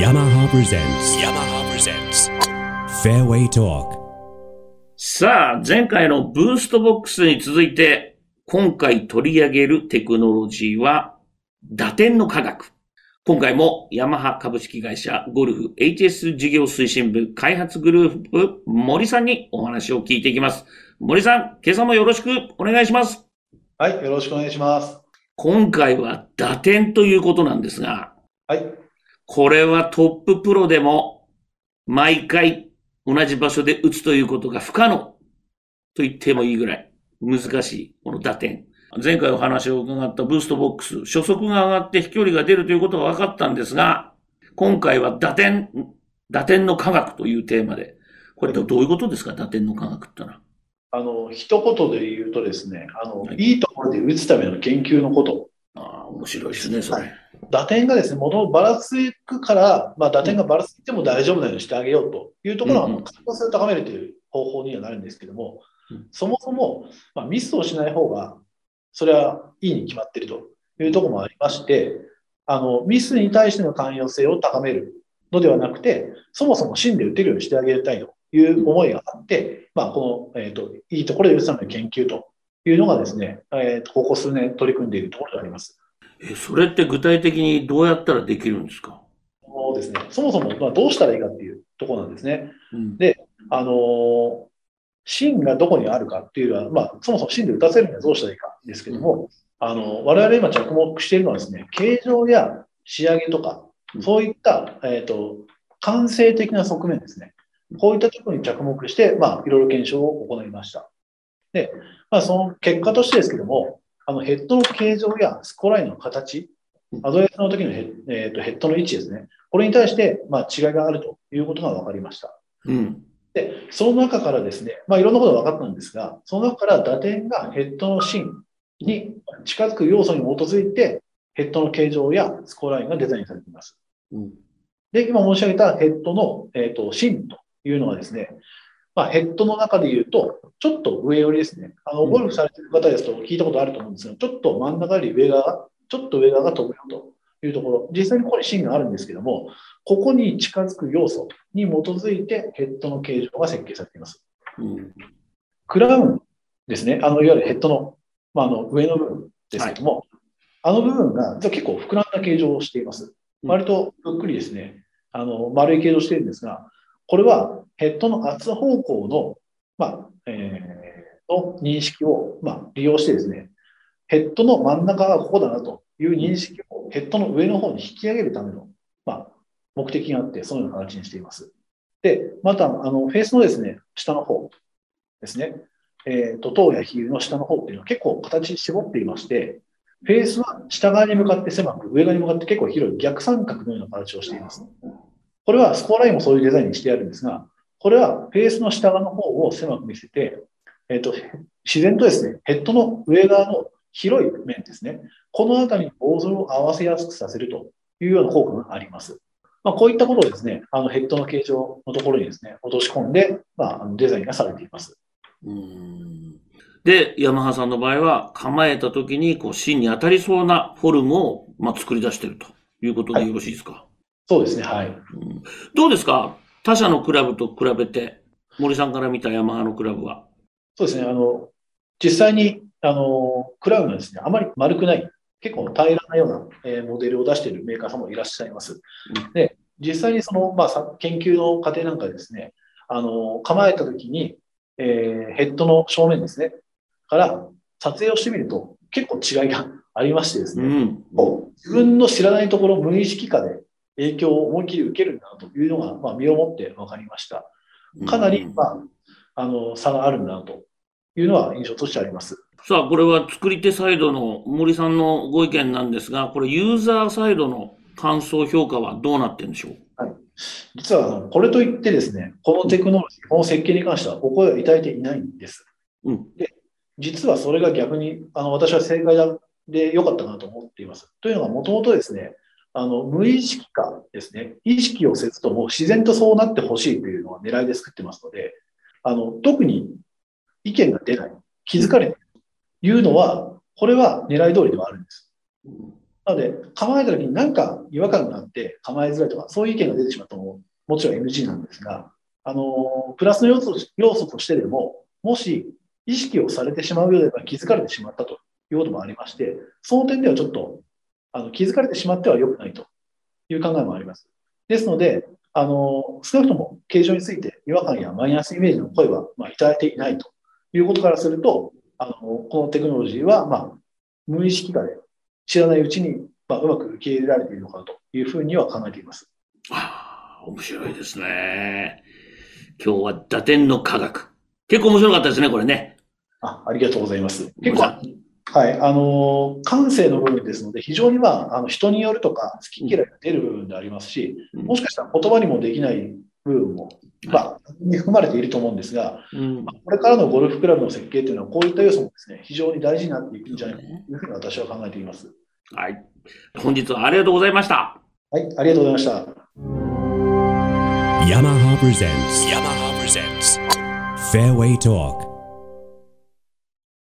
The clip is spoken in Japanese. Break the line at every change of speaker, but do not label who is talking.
yamaha presents yamaha presents fairway talk
さあ、前回のブーストボックスに続いて、今回取り上げるテクノロジーは、打点の科学。今回もヤマハ株式会社ゴルフ HS 事業推進部開発グループ森さんにお話を聞いていきます。森さん、今朝もよろしくお願いします。
はい、よろしくお願いします。
今回は打点ということなんですが、
はい、
これはトッププロでも毎回同じ場所で打つということが不可能と言ってもいいぐらい難しいこの打点。前回お話を伺ったブーストボックス、初速が上がって飛距離が出るということは分かったんですが、今回は打点、打点の科学というテーマで、これってどういうことですか、打点の科学ってのは。
あの、一言で言うとですね、あの、
はい
い、いところで打つための研究のこと。
ああ、面白いですね、それ。
打点がですね、もともとばらつくから、まあ、打点がばらついても大丈夫なようにしてあげようというところは、可能性を高めるという方法にはなるんですけども
うん、
そもそも、まあ、ミスをしない方が、それはいいに決まっているというところもありまして、あの、ミスに対しての寛容性を高めるのではなくて、そもそも芯で打てるようにしてあげたいという思いがあって、まあ、この、えっ、と、いいところで打つための研究というのがですね、えーとここ数年取り組んでいるところであります。
え、それって具体的にどうやったらできるんですか？
そうですね、そもそもまあどうしたらいいかっていうところなんですね。
うん。
あのー芯がどこにあるかっていうのは、まあ、そもそも芯で打たせるにはどうしたらいいかですけども、あの我々今着目しているのはですね、形状や仕上げとか
うん、
そういった、えっ、と、感性的な側面ですね。こういったところに着目して、まあ、いろいろ検証を行いました。で、まあ、その結果としてですけども、あのヘッドの形状やスコラインの形
うん、
アドレスの時のヘッ,、えーとヘッドの位置ですね。これに対して、まあ、違いがあるということが分かりました。
うん。
で、その中からですね、まあ、いろんなことが分かったんですが、その中から打点がヘッドの芯に近づく要素に基づいて、ヘッドの形状やスコラインがデザインされています。
うん。
で、今申し上げたヘッドの、えー、と芯というのはですね、まあ、ヘッドの中で言うと、ちょっと上寄りですね。あの、
うん
ゴルフされている方ですと聞いたことあると思うんですが、ちょっと真ん中より上側、ちょっと上側が飛ぶよというところ、実際にここに芯があるんですけども、ここに近づく要素に基づいてヘッドの形状が設計されています。
うん。
クラウンですね、あのいわゆるヘッドの,、まあ、あの上の部分ですけども、あの部分が結構膨らんだ形状をしています。
うん
割とぷっくりですね、あの丸い形状をしているんですが、これはヘッドの圧方向の,、まあえーの認識を、まあ、利用してですね、ヘッドの真ん中がここだなという認識をヘッドの上の方に引き上げるための、まあ、目的があって、そのような形にしています。で、また、あのフェースのですね、下の方ですね、えーと、頭やヒールの下の方っていうのは結構形に絞っていまして、フェースは下側に向かって狭く、上側に向かって結構広い逆三角のような形をしています。これはスコアラインもそういうデザインにしてあるんですが、これはフェースの下側の方を狭く見せて、えーと、自然とですね、ヘッドの上側の広い面ですね、この辺りにボールを合わせやすくさせるというような効果があります。まあ、こういったことをですね、あのヘッドの形状のところにですね、落とし込んで、まあ、デザインがされています。
うんで、ヤマハさんの場合は、構えた時に、こう、芯に当たりそうなフォルムを、まあ、作り出しているということでよろしいですか、
そうですね、はい。
うんどうですか？他社のクラブと比べて、森さんから見たヤマハのクラブは？
そうですね、あの、実際に、あの、クラウンがですね、あまり丸くない、結構平らなような、えーモデルを出しているメーカーさんもいらっしゃいます。
うん
で、実際にその、まあ、さ研究の過程なんかでですね、あの、構えた時に、えーヘッドの正面ですね、から撮影をしてみると、結構違いがありましてですね、
うん。
自分の知らないところ、無意識化で影響を思いっきり受けるんだなというのが、まあ、身をもって分かりました。かなり、
うん
まあ、あの差があるんだなというのは印象としてあります。
さあ、これは作り手サイドの森さんのご意見なんですが、これユーザーサイドの感想評価はどうなってるんでしょう？
実はあのこれといってですね、このテクノロジー、この設計に関してはお声をいただいていないんです。
うん
実はそれが逆にあの私は正解だで良かったなと思っています。というのが、もともとですね、あの無意識化ですね、意識をせずとも自然とそうなってほしいというのが狙いで作ってますので、あの特に意見が出ない、気づかれないというのは、これは狙い通りではあるんです。なので、構えた時に何か違和感があって構えづらいとか、そういう意見が出てしまっても、もちろん NG なんですが、あの、プラスの要素要素としてでも、もし意識をされてしまうようであれば気づかれてしまったということもありまして、その点ではちょっとあの気づかれてしまっては良くないという考えもあります。ですので、あの少なくとも形状について違和感やマイナスイメージの声は、まあ、いただいていないということからすると、あのこのテクノロジーは、まあ、無意識化で知らないうちに、まあ、うまく受け入れられているのかというふうには考えています。
ああ、面白いですね。今日は打点の科学。結構面白かったですね、これね。
あありがとうございます。結構、はい、あの、感性の部分ですので、非常にまあ、あの人によるとか、好き嫌いが出る部分でありますし、もしかしたら言葉にもできない部分も、まあ、に含まれていると思うんですが、まあ、これからのゴルフクラブの設計というのは、こういった要素もですね、非常に大事になっていくんじゃないかというふうに私は考えています。
はい。本日はありがとうございました。
はい、ありがとうございました。
ヤマハ presents Yamaha presents Fairway Talk